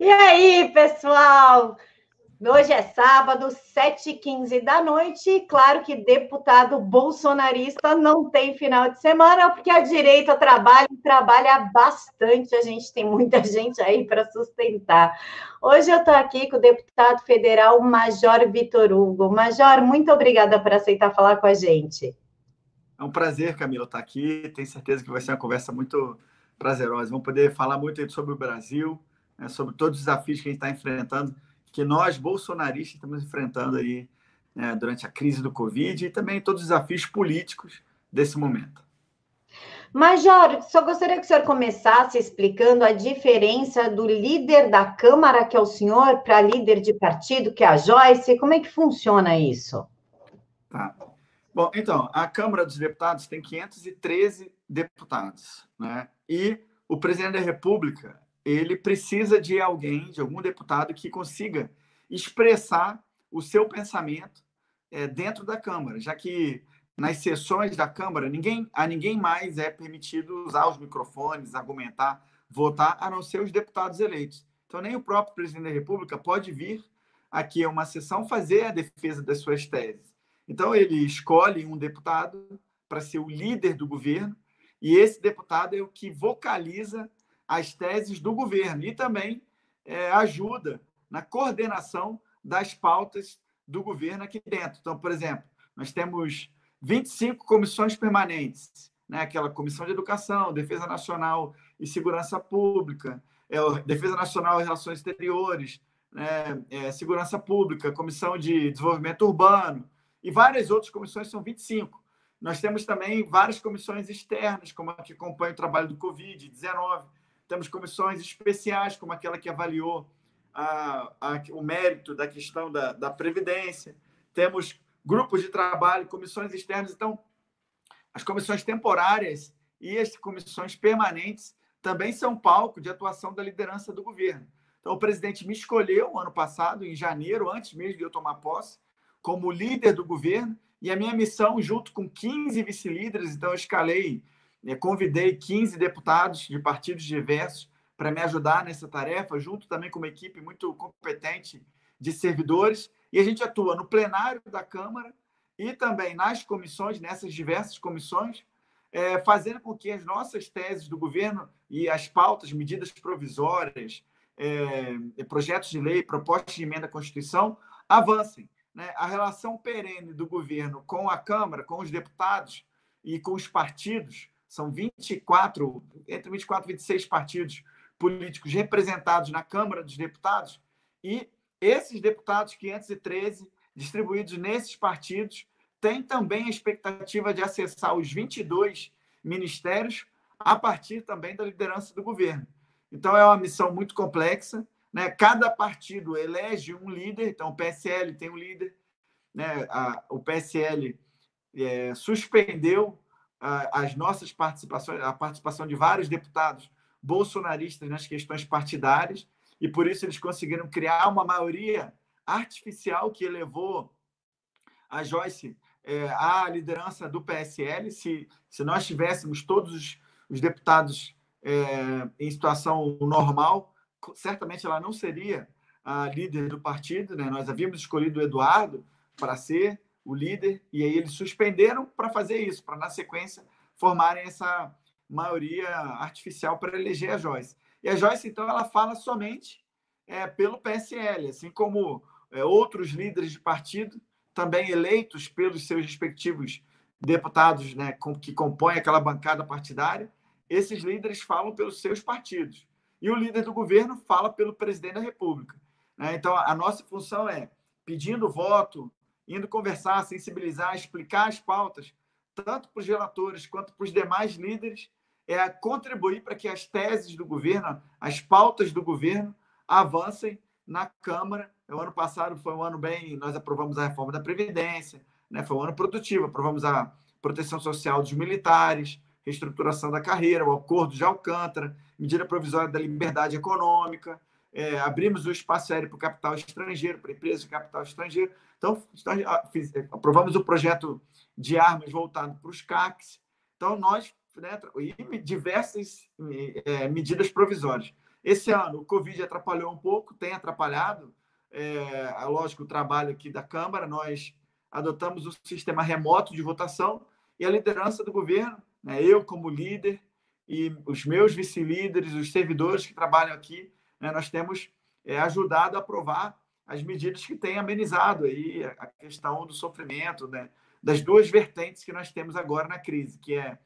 E aí, pessoal? Hoje é sábado, 7h15 da noite, e claro que deputado bolsonarista não tem final de semana, porque a direita trabalha e trabalha bastante, a gente tem muita gente aí para sustentar. Hoje eu estou aqui com o deputado federal Major Vitor Hugo. Major, muito obrigada por aceitar falar com a gente. É um prazer, Camila, estar aqui. Tenho certeza que vai ser uma conversa muito prazerosa. Vamos poder falar muito sobre o Brasil, né, sobre todos os desafios que a gente está enfrentando que nós, bolsonaristas, estamos enfrentando aí né, durante a crise do Covid e também todos os desafios políticos desse momento. Major, só gostaria que o senhor começasse explicando a diferença do líder da Câmara, que é o senhor, para líder de partido, que é a Joyce. Como é que funciona isso? Tá. Bom, então, a Câmara dos Deputados tem 513 deputados, né? E o presidente da República ele precisa de alguém, de algum deputado que consiga expressar o seu pensamento é, dentro da Câmara, já que nas sessões da Câmara ninguém, a ninguém mais é permitido usar os microfones, argumentar, votar, a não ser os deputados eleitos. Então, nem o próprio presidente da República pode vir aqui a uma sessão fazer a defesa das suas teses. Então, ele escolhe um deputado para ser o líder do governo, e esse deputado é o que vocaliza as teses do governo e também é, ajuda na coordenação das pautas do governo aqui dentro. Então, por exemplo, nós temos 25 comissões permanentes, né? aquela Comissão de Educação, Defesa Nacional e Segurança Pública, é, Defesa Nacional e Relações Exteriores, né? é, Segurança Pública, Comissão de Desenvolvimento Urbano e várias outras comissões, são 25. Nós temos também várias comissões externas, como a que acompanha o trabalho do Covid-19, temos comissões especiais, como aquela que avaliou a, a, o mérito da questão da, da Previdência. Temos grupos de trabalho, comissões externas. Então, as comissões temporárias e as comissões permanentes também são palco de atuação da liderança do governo. Então, o presidente me escolheu ano passado, em janeiro, antes mesmo de eu tomar posse, como líder do governo, e a minha missão, junto com 15 vice-líderes, então eu escalei convidei 15 deputados de partidos diversos para me ajudar nessa tarefa, junto também com uma equipe muito competente de servidores. E a gente atua no plenário da Câmara e também nas comissões, nessas diversas comissões, é, fazendo com que as nossas teses do governo e as pautas, medidas provisórias, é, projetos de lei, propostas de emenda à Constituição avancem. Né? A relação perene do governo com a Câmara, com os deputados e com os partidos são 24, entre 24 e 26 partidos políticos representados na Câmara dos Deputados, e esses deputados 513 distribuídos nesses partidos têm também a expectativa de acessar os 22 ministérios a partir também da liderança do governo. Então, é uma missão muito complexa. Né? Cada partido elege um líder, então o PSL tem um líder, né? a, o PSL é, suspendeu as nossas participações, a participação de vários deputados bolsonaristas nas questões partidárias, e por isso eles conseguiram criar uma maioria artificial que elevou a Joyce é, à liderança do PSL. Se, se nós tivéssemos todos os, os deputados é, em situação normal, certamente ela não seria a líder do partido. Né? Nós havíamos escolhido o Eduardo para ser o líder, e aí eles suspenderam para fazer isso, para na sequência formarem essa maioria artificial para eleger a Joyce. E a Joyce, então, ela fala somente é, pelo PSL, assim como é, outros líderes de partido, também eleitos pelos seus respectivos deputados né, com, que compõem aquela bancada partidária, esses líderes falam pelos seus partidos. E o líder do governo fala pelo presidente da República. Né? Então, a nossa função é, pedindo voto, indo conversar, sensibilizar, explicar as pautas, tanto para os relatores quanto para os demais líderes, é contribuir para que as teses do governo, as pautas do governo, avancem na Câmara. O ano passado foi um ano bem. Nós aprovamos a reforma da Previdência, né? foi um ano produtivo, aprovamos a proteção social dos militares, reestruturação da carreira, o acordo de Alcântara, medida provisória da liberdade econômica, é, abrimos o espaço aéreo para o capital estrangeiro, para empresas de capital estrangeiro. Então, fiz, é, aprovamos o projeto de armas voltado para os CACs. Então, nós, né, e diversas é, medidas provisórias. Esse ano, o Covid atrapalhou um pouco, tem atrapalhado, é, lógico, o trabalho aqui da Câmara. Nós adotamos o sistema remoto de votação e a liderança do governo, né, eu como líder e os meus vice-líderes, os servidores que trabalham aqui, né, nós temos é, ajudado a aprovar as medidas que têm amenizado aí a questão do sofrimento, né, das duas vertentes que nós temos agora na crise, que é,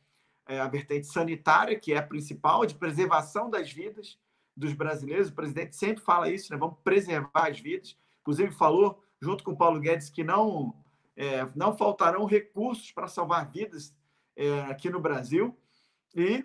é a vertente sanitária, que é a principal, de preservação das vidas dos brasileiros. O presidente sempre fala isso, né? vamos preservar as vidas. Inclusive falou, junto com o Paulo Guedes, que não, é, não faltarão recursos para salvar vidas é, aqui no Brasil. E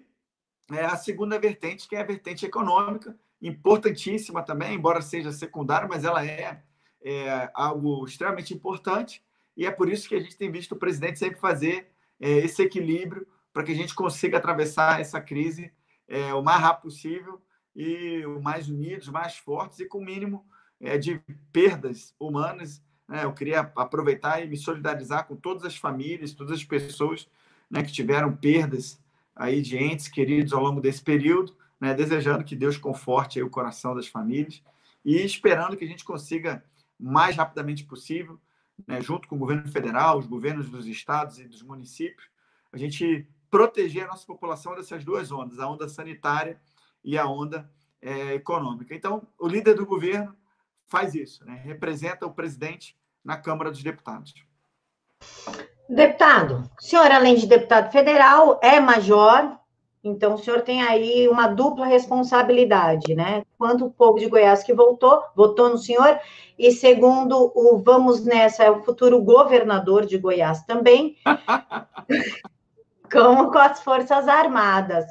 é, a segunda vertente, que é a vertente econômica, importantíssima também, embora seja secundária, mas ela é, é algo extremamente importante e é por isso que a gente tem visto o presidente sempre fazer é, esse equilíbrio para que a gente consiga atravessar essa crise é, o mais rápido possível e o mais unidos, mais fortes e com o mínimo é, de perdas humanas. Né? Eu queria aproveitar e me solidarizar com todas as famílias, todas as pessoas né, que tiveram perdas aí de entes queridos ao longo desse período, né, desejando que Deus conforte o coração das famílias e esperando que a gente consiga mais rapidamente possível né, junto com o governo federal, os governos dos estados e dos municípios, a gente proteger a nossa população dessas duas ondas, a onda sanitária e a onda é, econômica. Então, o líder do governo faz isso, né, representa o presidente na Câmara dos Deputados. Deputado, o senhor, além de deputado federal, é major, então, o senhor tem aí uma dupla responsabilidade, né? Quanto o povo de Goiás que voltou, votou no senhor, e segundo o Vamos Nessa, é o futuro governador de Goiás também, como com as Forças Armadas.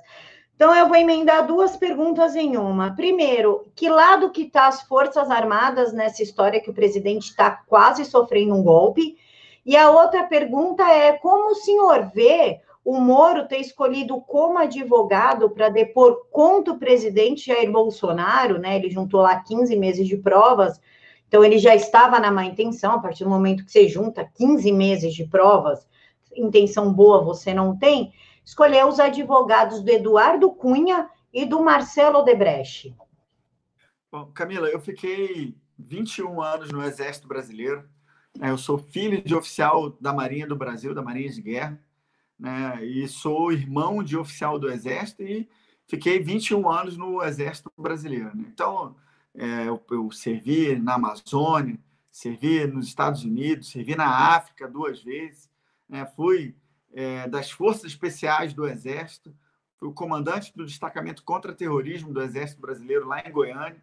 Então, eu vou emendar duas perguntas em uma. Primeiro, que lado que está as Forças Armadas nessa história que o presidente está quase sofrendo um golpe? E a outra pergunta é como o senhor vê o Moro ter escolhido como advogado para depor contra o presidente Jair Bolsonaro, né? Ele juntou lá 15 meses de provas, então ele já estava na má intenção, a partir do momento que você junta 15 meses de provas, intenção boa você não tem, escolheu os advogados do Eduardo Cunha e do Marcelo Odebrecht. Bom, Camila, eu fiquei 21 anos no Exército Brasileiro. Né? Eu sou filho de oficial da Marinha do Brasil, da Marinha de Guerra né? E sou irmão de oficial do Exército e fiquei 21 anos no Exército Brasileiro. Né? Então, é, eu, eu, servi na Amazônia, servi nos Estados Unidos, servi na África duas vezes, né? fui é, das Forças Especiais do Exército, fui o comandante do destacamento contra terrorismo do Exército Brasileiro lá em Goiânia,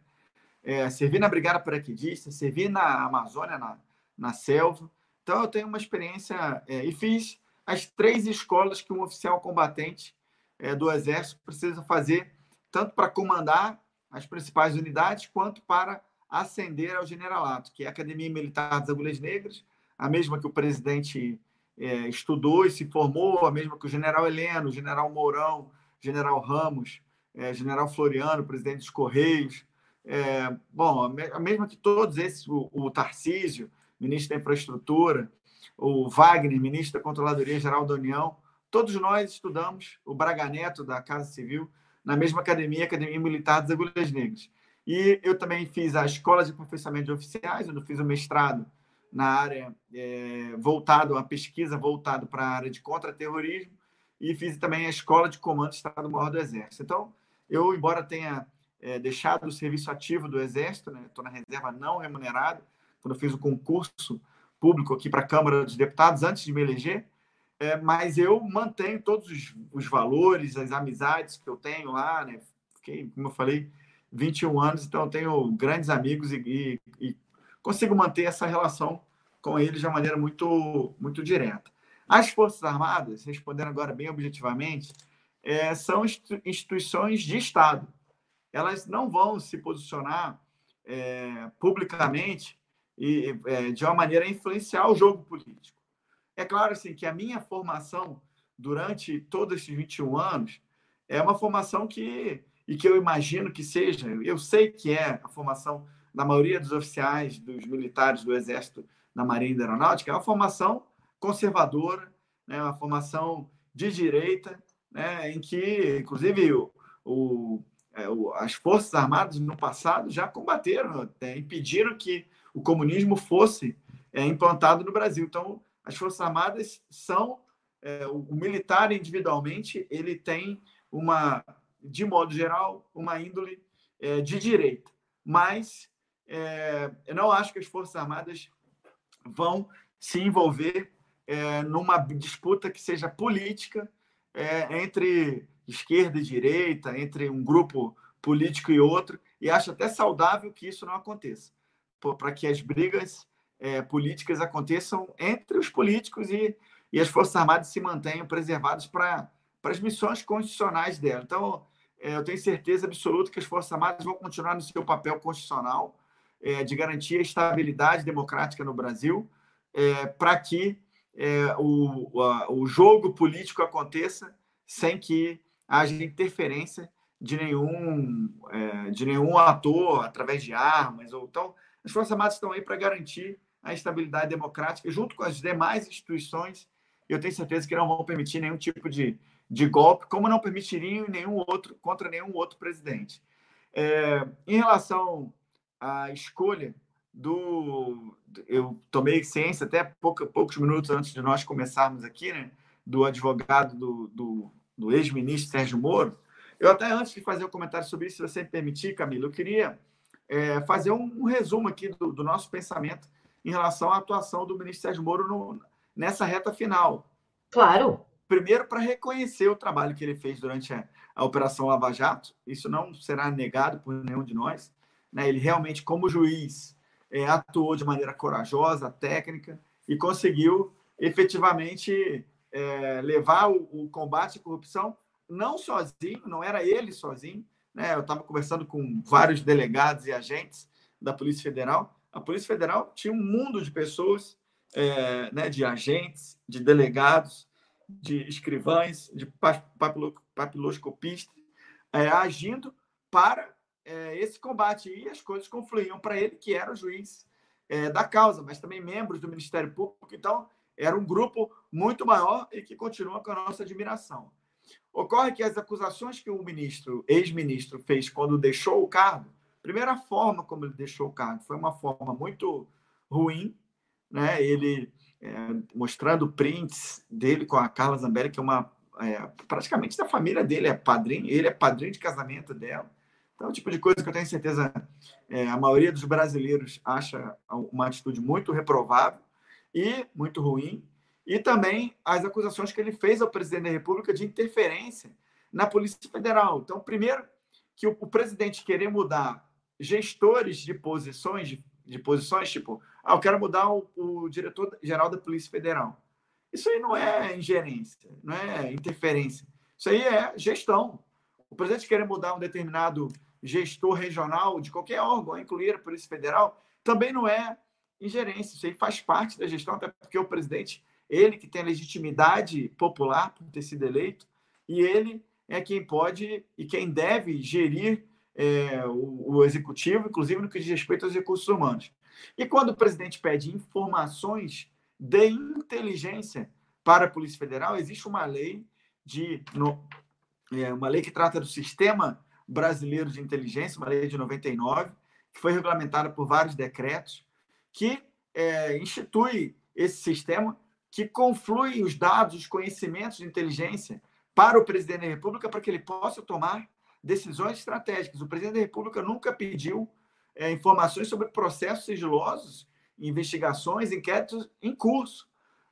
é, servi na Brigada Paraquedista, servi na Amazônia, na, na selva. Então, eu tenho uma experiência é, e fiz as três escolas que um oficial combatente é, do Exército precisa fazer, tanto para comandar as principais unidades, quanto para ascender ao generalato, que é a Academia Militar das Agulhas Negras, a mesma que o presidente é, estudou e se formou, a mesma que o general Heleno, o general Mourão, general Ramos, é, general Floriano, presidente dos Correios, é, bom, a mesma que todos esses, o, o Tarcísio, ministro da Infraestrutura, o Wagner, ministro da Controladoria Geral da União, todos nós estudamos o Braga Neto, da Casa Civil, na mesma academia, Academia Militar das Agulhas Negras. E eu também fiz a Escola de Aperfeiçoamento de Oficiais, onde eu fiz o mestrado na área é, voltado, a pesquisa voltado para a área de contra-terrorismo, e fiz também a Escola de Comando do Estado-Maior do Exército. Então, eu, embora tenha é, deixado o serviço ativo do Exército, estou né, na reserva não remunerada, quando eu fiz o concurso público aqui para a Câmara dos Deputados antes de me eleger, é, mas eu mantenho todos os, os, valores, as amizades que eu tenho lá, né? Fiquei, como eu falei, 21 anos, então eu tenho grandes amigos e, e, e consigo manter essa relação com eles de uma maneira muito, muito direta. As Forças Armadas, respondendo agora bem objetivamente, é, são instituições de Estado. Elas não vão se posicionar é, publicamente e é, de uma maneira a influenciar o jogo político. É claro assim que a minha formação durante todos esses 21 anos é uma formação que e que eu imagino que seja, eu sei que é a formação da maioria dos oficiais, dos militares do Exército, da Marinha e da Aeronáutica, é uma formação conservadora, né, uma formação de direita, né, em que, inclusive, o, o é, as Forças Armadas no passado já combateram, é, impediram que o comunismo fosse é, implantado no Brasil. Então, as Forças Armadas são é, o, o, militar individualmente ele tem uma, de modo geral, uma índole é, de direita, mas é, eu não acho que as Forças Armadas vão se envolver numa disputa que seja política entre esquerda e direita, entre um grupo político e outro, e acho até saudável que isso não aconteça, para que as brigas é, políticas aconteçam entre os políticos e, e as Forças Armadas se mantenham preservadas para as missões constitucionais dela. Então, é, eu tenho certeza absoluta que as Forças Armadas vão continuar no seu papel constitucional é, de garantir a estabilidade democrática no Brasil, é, para que é, o, a, o jogo político aconteça sem que haja interferência de nenhum, é, de nenhum ator através de armas. Ou, então, as Forças Armadas estão aí para garantir a estabilidade democrática, junto com as demais instituições. Eu tenho certeza que não vão permitir nenhum tipo de, de golpe, como não permitiriam nenhum outro contra nenhum outro presidente. É, em relação à escolha do. Eu tomei ciência até pouca, poucos minutos antes de nós começarmos aqui, né? Do advogado do, do, do ex-ministro Sérgio Moro. Eu até antes de fazer o um comentário sobre isso, se você me permitir, Camila, eu queria é, fazer um, um, resumo aqui do, do, nosso pensamento em relação à atuação do ministro Sérgio Moro no, nessa reta final. Claro. Primeiro, para reconhecer o trabalho que ele fez durante a, a Operação Lava Jato, isso não será negado por nenhum de nós. Né? Ele realmente, como juiz, é, atuou de maneira corajosa, técnica e conseguiu efetivamente é, levar o, o combate à corrupção não sozinho, não era ele sozinho, né? Eu estava conversando com vários delegados e agentes da Polícia Federal. A Polícia Federal tinha um mundo de pessoas, é, né, de agentes, de delegados, de escrivães, de papiloscopistas, é, agindo para é, esse combate. E as coisas confluíam para ele, que era o juiz da causa, mas também membros do Ministério Público. Então, era um grupo muito maior e que continua com a nossa admiração. Ocorre que as acusações que o ministro, ex-ministro, fez quando deixou o cargo, primeira forma como ele deixou o cargo foi uma forma muito ruim, né? Ele é, mostrando prints dele com a Carla Zambelli, que é uma é, praticamente da família dele, é padrinho, ele é padrinho de casamento dela. Então, é o tipo de coisa que eu tenho certeza é, a maioria dos brasileiros acha uma atitude muito reprovável e muito ruim e também as acusações que ele fez ao presidente da República de interferência na Polícia Federal. Então, primeiro, que o, o presidente querer mudar gestores de posições, de, de, posições, tipo, ah, eu quero mudar o, o diretor-geral da Polícia Federal. Isso aí não é ingerência, não é interferência. Isso aí é gestão. O presidente querer mudar um determinado gestor regional de qualquer órgão, incluir a Polícia Federal, também não é ingerência. Isso aí faz parte da gestão, até porque o presidente ele que tem a legitimidade popular por ter sido eleito, e ele é quem pode e quem deve gerir é, o, o, executivo, inclusive no que diz respeito aos recursos humanos. E quando o presidente pede informações de inteligência para a Polícia Federal, existe uma lei de no, é, uma lei que trata do sistema brasileiro de inteligência, uma lei de 99, que foi regulamentada por vários decretos, que é, institui esse sistema que conflui os dados, os conhecimentos de inteligência para o presidente da República para que ele possa tomar decisões estratégicas. O presidente da República nunca pediu é, informações sobre processos sigilosos, investigações, inquéritos em curso,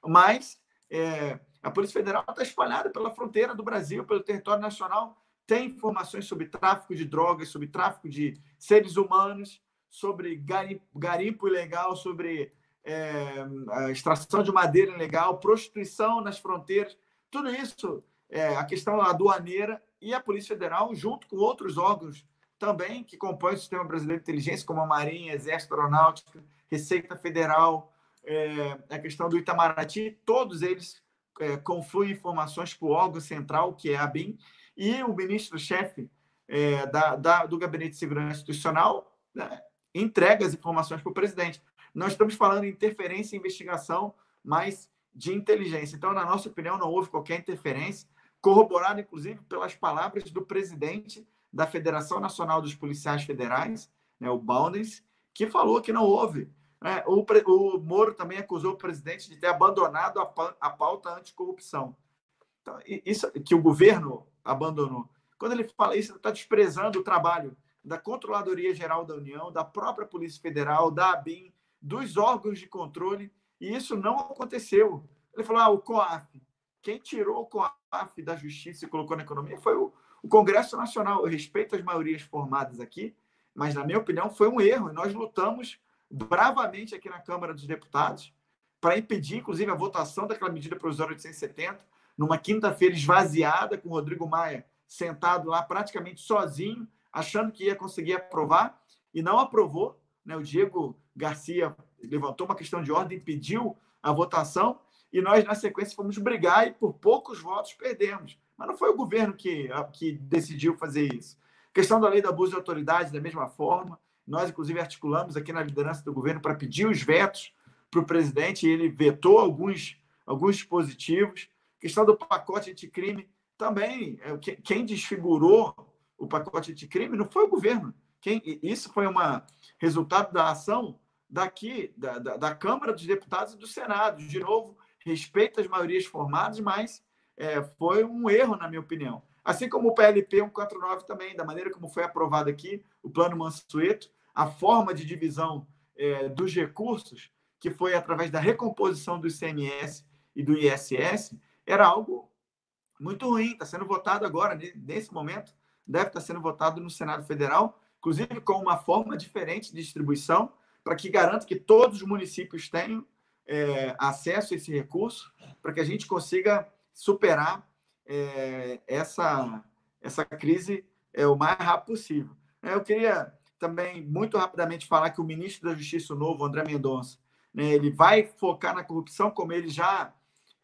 mas é, a Polícia Federal está espalhada pela fronteira do Brasil, pelo território nacional, tem informações sobre tráfico de drogas, sobre tráfico de seres humanos, sobre garimpo, garimpo ilegal, sobre é, extração de madeira ilegal, prostituição nas fronteiras, tudo isso, é, a questão aduaneira e a Polícia Federal, junto com outros órgãos também que compõem o Sistema Brasileiro de Inteligência, como a Marinha, Exército Aeronáutica, Receita Federal, é, a questão do Itamaraty, todos eles é, confluem informações para o órgão central, que é a BIM, e o ministro-chefe é, da, da, do Gabinete de Segurança Institucional né, entrega as informações para o presidente. Nós estamos falando de interferência e investigação, mas de inteligência. Então, na nossa opinião, não houve qualquer interferência, corroborada, inclusive, pelas palavras do presidente da Federação Nacional dos Policiais Federais, né, o Boundens, que falou que não houve. Né? O, o Moro também acusou o presidente de ter abandonado a, a pauta anticorrupção. Então, isso que o governo abandonou. Quando ele fala isso, ele está desprezando o trabalho da Controladoria Geral da União, da própria Polícia Federal, da ABIN, dos órgãos de controle, e isso não aconteceu. Ele falou: ah, o COAF. Quem tirou o COAF da Justiça e colocou na economia foi o, o Congresso Nacional. Eu respeito as maiorias formadas aqui, mas, na minha opinião, foi um erro. E nós lutamos bravamente aqui na Câmara dos Deputados para impedir, inclusive, a votação daquela medida provisória 870, numa quinta-feira esvaziada, com o Rodrigo Maia sentado lá praticamente sozinho, achando que ia conseguir aprovar, e não aprovou. Né? O Diego Garcia levantou uma questão de ordem, pediu a votação, e nós, na sequência, fomos brigar e por poucos votos perdemos. Mas não foi o governo que, que decidiu fazer isso. questão da lei do abuso de autoridade, da mesma forma. Nós, inclusive, articulamos aqui na liderança do governo para pedir os vetos para o presidente e ele vetou alguns, alguns dispositivos. questão do pacote anticrime também. É, quem desfigurou o pacote anticrime não foi o governo. Quem, isso foi um resultado da ação daqui, da, da, da, Câmara dos Deputados e do Senado. De novo, respeito às maiorias formadas, mas é, foi um erro, na minha opinião. Assim como o PLP 149 também, da maneira como foi aprovado aqui, o Plano Mansueto, a forma de divisão é, dos recursos, que foi através da recomposição do ICMS e do ISS, era algo muito ruim. Está sendo votado agora, nesse momento, deve estar sendo votado no Senado Federal, inclusive com uma forma diferente de distribuição, para que garanta que todos os municípios tenham é, acesso a esse recurso, para que a gente consiga superar é, essa, essa crise é, o mais rápido possível. É, eu queria também, muito rapidamente, falar que o ministro da Justiça novo, André Mendonça, né, ele vai focar na corrupção, como ele já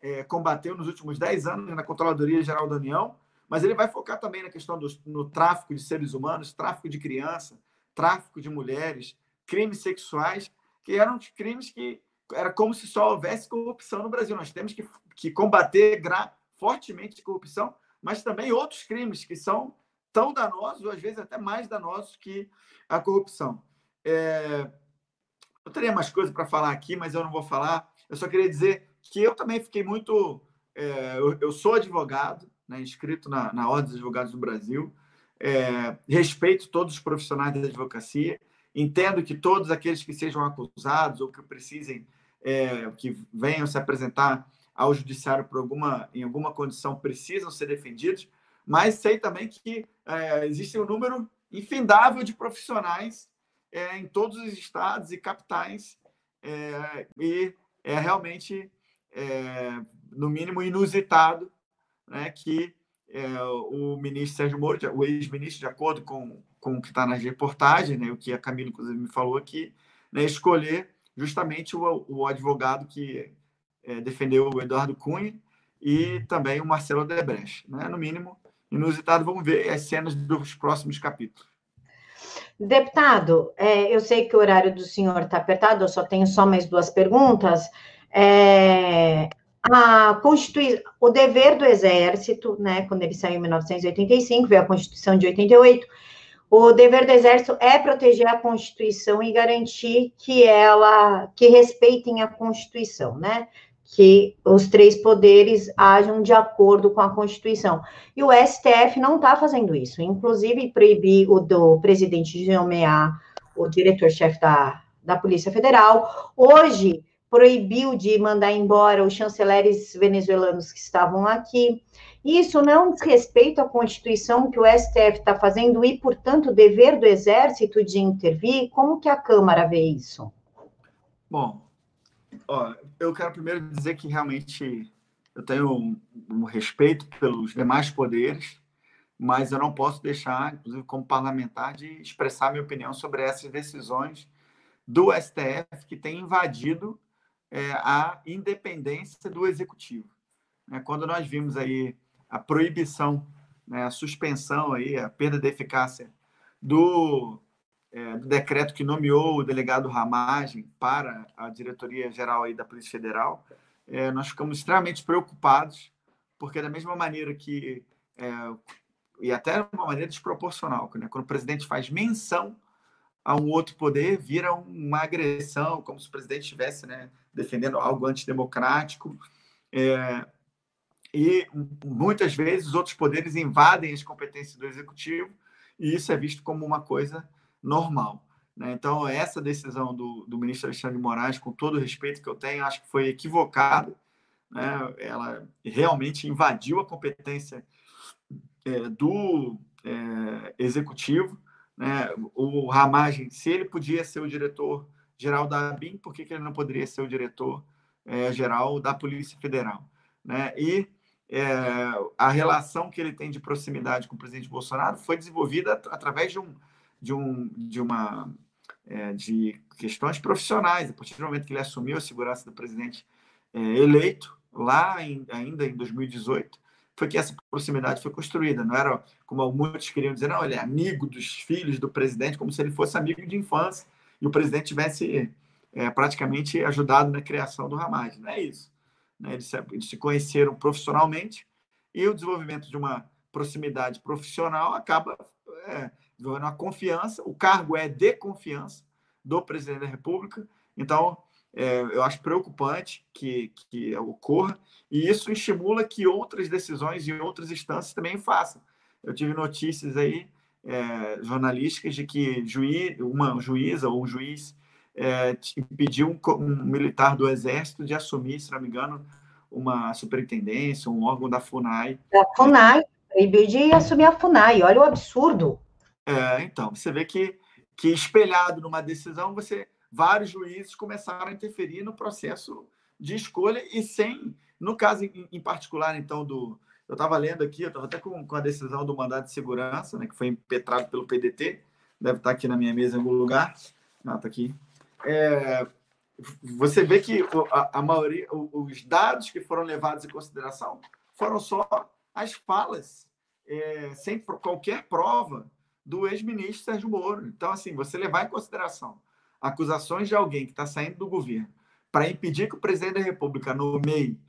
é, combateu nos últimos 10 anos na Controladoria Geral da União, mas ele vai focar também na questão do no tráfico de seres humanos, tráfico de criança, tráfico de mulheres, crimes sexuais, que eram crimes que era como se só houvesse corrupção no Brasil. Nós temos que, que combater fortemente corrupção, mas também outros crimes que são tão danosos, ou às vezes até mais danosos que a corrupção. É... Eu teria mais coisas para falar aqui, mas eu não vou falar. Eu só queria dizer que eu também fiquei muito. É... eu, eu, sou advogado, né, inscrito na, na Ordem dos Advogados do Brasil, é... respeito todos os profissionais da advocacia, entendo que todos aqueles que sejam acusados ou que precisem, é, que venham se apresentar ao judiciário por alguma, em alguma condição precisam ser defendidos, mas sei também que é, existe um número infindável de profissionais é, em todos os estados e capitais é, e é realmente, é, no mínimo, inusitado né, que é, o ministro Sérgio Moro, o ex-ministro, de acordo com, com o que está nas reportagens, né, o que a Camila, inclusive, me falou aqui, né, escolher justamente o, o advogado que é, defendeu o Eduardo Cunha e também o Marcelo Debrecht. Né? No mínimo, inusitado. Vamos ver as cenas dos próximos capítulos. Deputado, é, eu sei que o horário do senhor está apertado, eu só tenho só mais duas perguntas. É, a o dever do Exército, né, quando ele saiu em 1985, veio a Constituição de 88, o dever do Exército é proteger a Constituição e garantir que ela, que respeitem a Constituição, né? Que os três poderes ajam de acordo com a Constituição. E o STF não está fazendo isso. Inclusive, proibir o do presidente de nomear o diretor-chefe da, da Polícia Federal. Hoje, proibiu de mandar embora os chanceleres venezuelanos que estavam aqui. Isso não diz respeito à Constituição que o STF está fazendo e, portanto, o dever do Exército de intervir? Como que a Câmara vê isso? Bom, ó, eu quero primeiro dizer que realmente eu tenho um, um respeito pelos demais poderes, mas eu não posso deixar, inclusive como parlamentar, de expressar minha opinião sobre essas decisões do STF que tem invadido é, a independência do executivo. É, quando nós vimos aí a proibição, né, a suspensão, aí, a perda de eficácia do, é, do decreto que nomeou o delegado Ramagem para a diretoria geral aí da Polícia Federal, é, nós ficamos extremamente preocupados, porque da mesma maneira que é, e até de uma maneira desproporcional, né? quando o presidente faz menção a um outro poder, vira uma agressão, como se o presidente estivesse né, defendendo algo antidemocrático. É, e muitas vezes os outros poderes invadem as competências do executivo, e isso é visto como uma coisa normal. Né? Então, essa decisão do, do ministro Alexandre de Moraes, com todo o respeito que eu tenho, acho que foi equivocada. Né? Ela realmente invadiu a competência é, do é, executivo. Né? O Ramagem, se ele podia ser o diretor geral da ABIN, por que, que ele não poderia ser o diretor é, geral da Polícia Federal? Né? E é, a relação que ele tem de proximidade com o presidente Bolsonaro foi desenvolvida através de, um, de, um, de uma é, de questões profissionais. A partir do momento que ele assumiu a segurança do presidente é, eleito, lá em, ainda em 2018, foi que essa proximidade foi construída. Não era como muitos queriam dizer, não, ele é amigo dos filhos do presidente, como se ele fosse amigo de infância e o presidente tivesse é, praticamente ajudado na criação do Hamas. Não é isso. Né? Eles, eles se conheceram profissionalmente e o desenvolvimento de uma proximidade profissional acaba é, desenvolvendo uma confiança. O cargo é de confiança do presidente da República. Então, é, eu acho preocupante que, que ocorra, e isso estimula que outras decisões em outras instâncias também façam. Eu tive notícias aí é, jornalísticas de que juiz, uma juíza ou um juiz é, pediu um, um, militar do Exército de assumir, se não me engano, uma superintendência, um órgão da FUNAI. Da FUNAI, proibiu de assumir a FUNAI, olha o absurdo. É, então, você vê que, que espelhado numa decisão, você vários juízes começaram a interferir no processo de escolha e sem, no caso em, em particular, então, do. Eu estava lendo aqui, eu estava até com, com a decisão do mandado de segurança, né, que foi impetrado pelo PDT, deve estar aqui na minha mesa em algum lugar. Ah, está aqui. É, você vê que a, a, maioria, os dados que foram levados em consideração foram só as falas, é, sem qualquer prova do ex-ministro Sérgio Moro. Então, assim, você levar em consideração acusações de alguém que está saindo do governo para impedir que o presidente da República nomeie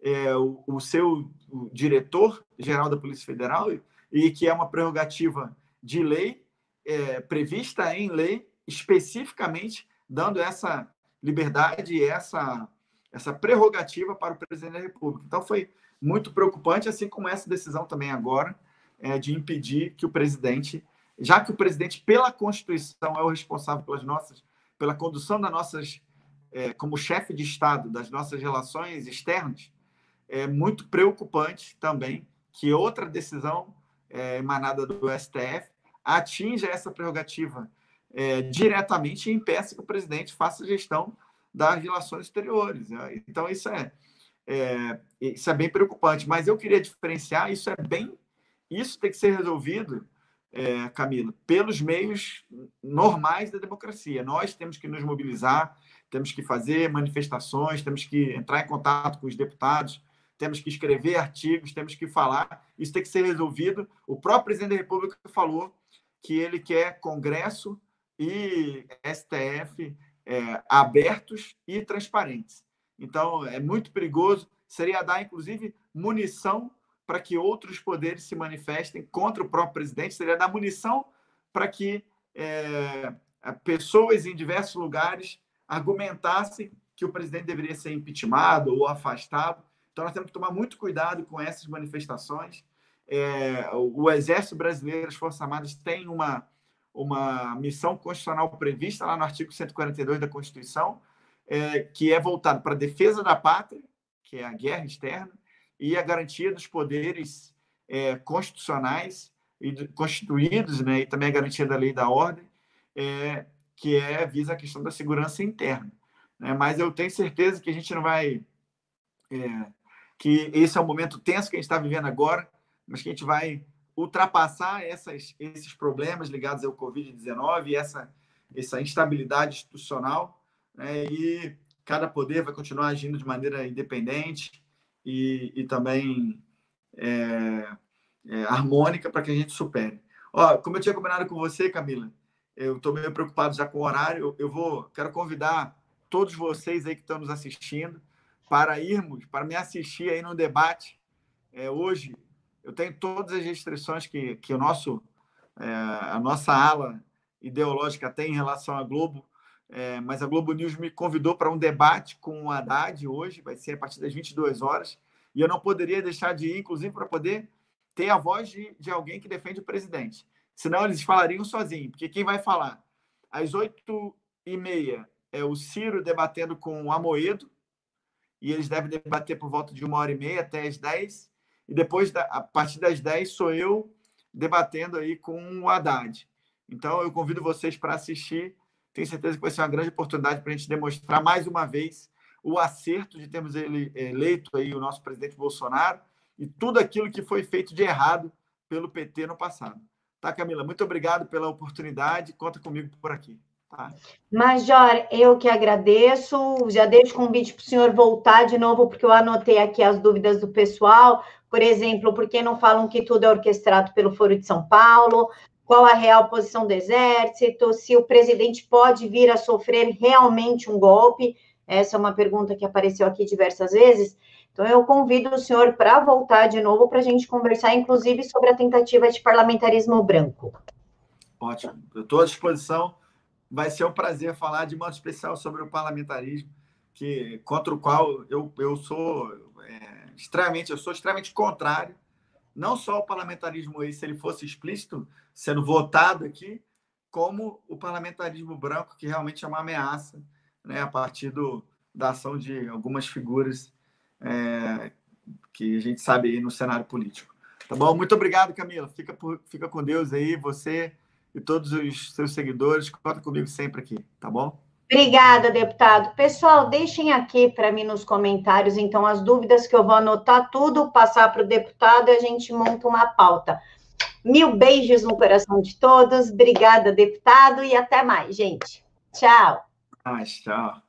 é, o, o, seu diretor-geral da Polícia Federal e que é uma prerrogativa de lei, é, prevista em lei, especificamente dando essa liberdade e essa, essa prerrogativa para o presidente da República. Então, foi muito preocupante, assim como essa decisão também agora, é, de impedir que o presidente, já que o presidente, pela Constituição, é o responsável pelas nossas pela condução das nossas, é, como chefe de Estado, das nossas relações externas, é muito preocupante também que outra decisão é, emanada do STF atinja essa prerrogativa é, diretamente e impeça que o presidente faça gestão das relações exteriores. Né? Então, isso é, é, isso é bem preocupante. Mas eu queria diferenciar, isso é bem. Isso tem que ser resolvido é, Camila, pelos meios normais da democracia. Nós temos que nos mobilizar, temos que fazer manifestações, temos que entrar em contato com os deputados, temos que escrever artigos, temos que falar. Isso tem que ser resolvido. O próprio presidente da República falou que ele quer Congresso e STF é, abertos e transparentes. Então, é muito perigoso. Seria dar, inclusive, munição para que outros poderes se manifestem contra o próprio presidente, seria dar munição para que é, pessoas em diversos lugares argumentassem que o presidente deveria ser impeachmentado ou afastado. Então, nós temos que tomar muito cuidado com essas manifestações. É, o Exército Brasileiro, as Forças Armadas, têm uma, uma missão constitucional prevista lá no artigo 142 da Constituição, é, que é voltado para a defesa da pátria, que é a guerra externa, e a garantia dos poderes é, constitucionais e constituídos, né, e também a garantia da lei e da ordem, é, que é visa a questão da segurança interna. Né? Mas eu tenho certeza que a gente não vai. É, que esse é um momento tenso que a gente está vivendo agora, mas que a gente vai ultrapassar essas, esses problemas ligados ao Covid-19 e essa, essa instabilidade institucional, né? e cada poder vai continuar agindo de maneira independente e, e também é, é, harmônica para que a gente supere. Ó, como eu tinha combinado com você, Camila, eu estou meio preocupado já com o horário. Eu vou, quero convidar todos vocês aí que estão nos assistindo para irmos, para me assistir aí no debate é, hoje eu tenho todas as restrições que, que o nosso, é, a nossa ala ideológica tem em relação à Globo, é, mas a Globo News me convidou para um debate com o Haddad hoje, vai ser a partir das 22 horas, e eu não poderia deixar de ir, inclusive, para poder ter a voz de, de alguém que defende o presidente. Senão eles falariam sozinhos, porque quem vai falar? Às oito e meia é o Ciro debatendo com o Amoedo, e eles devem debater por volta de uma hora e meia até as dez, e depois, a partir das dez, sou eu debatendo aí com o Haddad. Então, eu convido vocês para assistir. Tenho certeza que vai ser uma grande oportunidade para a gente demonstrar mais uma vez o acerto de termos ele eleito aí o nosso presidente Bolsonaro e tudo aquilo que foi feito de errado pelo PT no passado. Tá, Camila? Muito obrigado pela oportunidade. Conta comigo por aqui. Tá. Major, eu que agradeço. Já deixo o convite para o senhor voltar de novo, porque eu anotei aqui as dúvidas do pessoal. Por exemplo, por que não falam que tudo é orquestrado pelo Foro de São Paulo? Qual a real posição do Exército? Se o presidente pode vir a sofrer realmente um golpe? Essa é uma pergunta que apareceu aqui diversas vezes. Então, eu convido o senhor para voltar de novo para a gente conversar, inclusive, sobre a tentativa de parlamentarismo branco. Ótimo. Eu estou à disposição. Vai ser um prazer falar de modo especial sobre o parlamentarismo, que contra o qual eu, eu sou é, extremamente, eu sou extremamente contrário. Não só o parlamentarismo se ele fosse explícito, sendo votado aqui, como o parlamentarismo branco, que realmente é uma ameaça né, a partir do, da ação de algumas figuras é, que a gente sabe aí no cenário político. Tá bom? Muito obrigado, Camila. Fica, por, fica com Deus aí, você e todos os seus seguidores. Conta comigo sempre aqui, tá bom? Obrigada, deputado. Pessoal, deixem aqui para mim nos comentários, então, as dúvidas que eu vou anotar tudo, passar para o deputado e a gente monta uma pauta. Mil beijos no coração de todos. Obrigada, deputado, e até mais, gente. Tchau. Ah, tchau.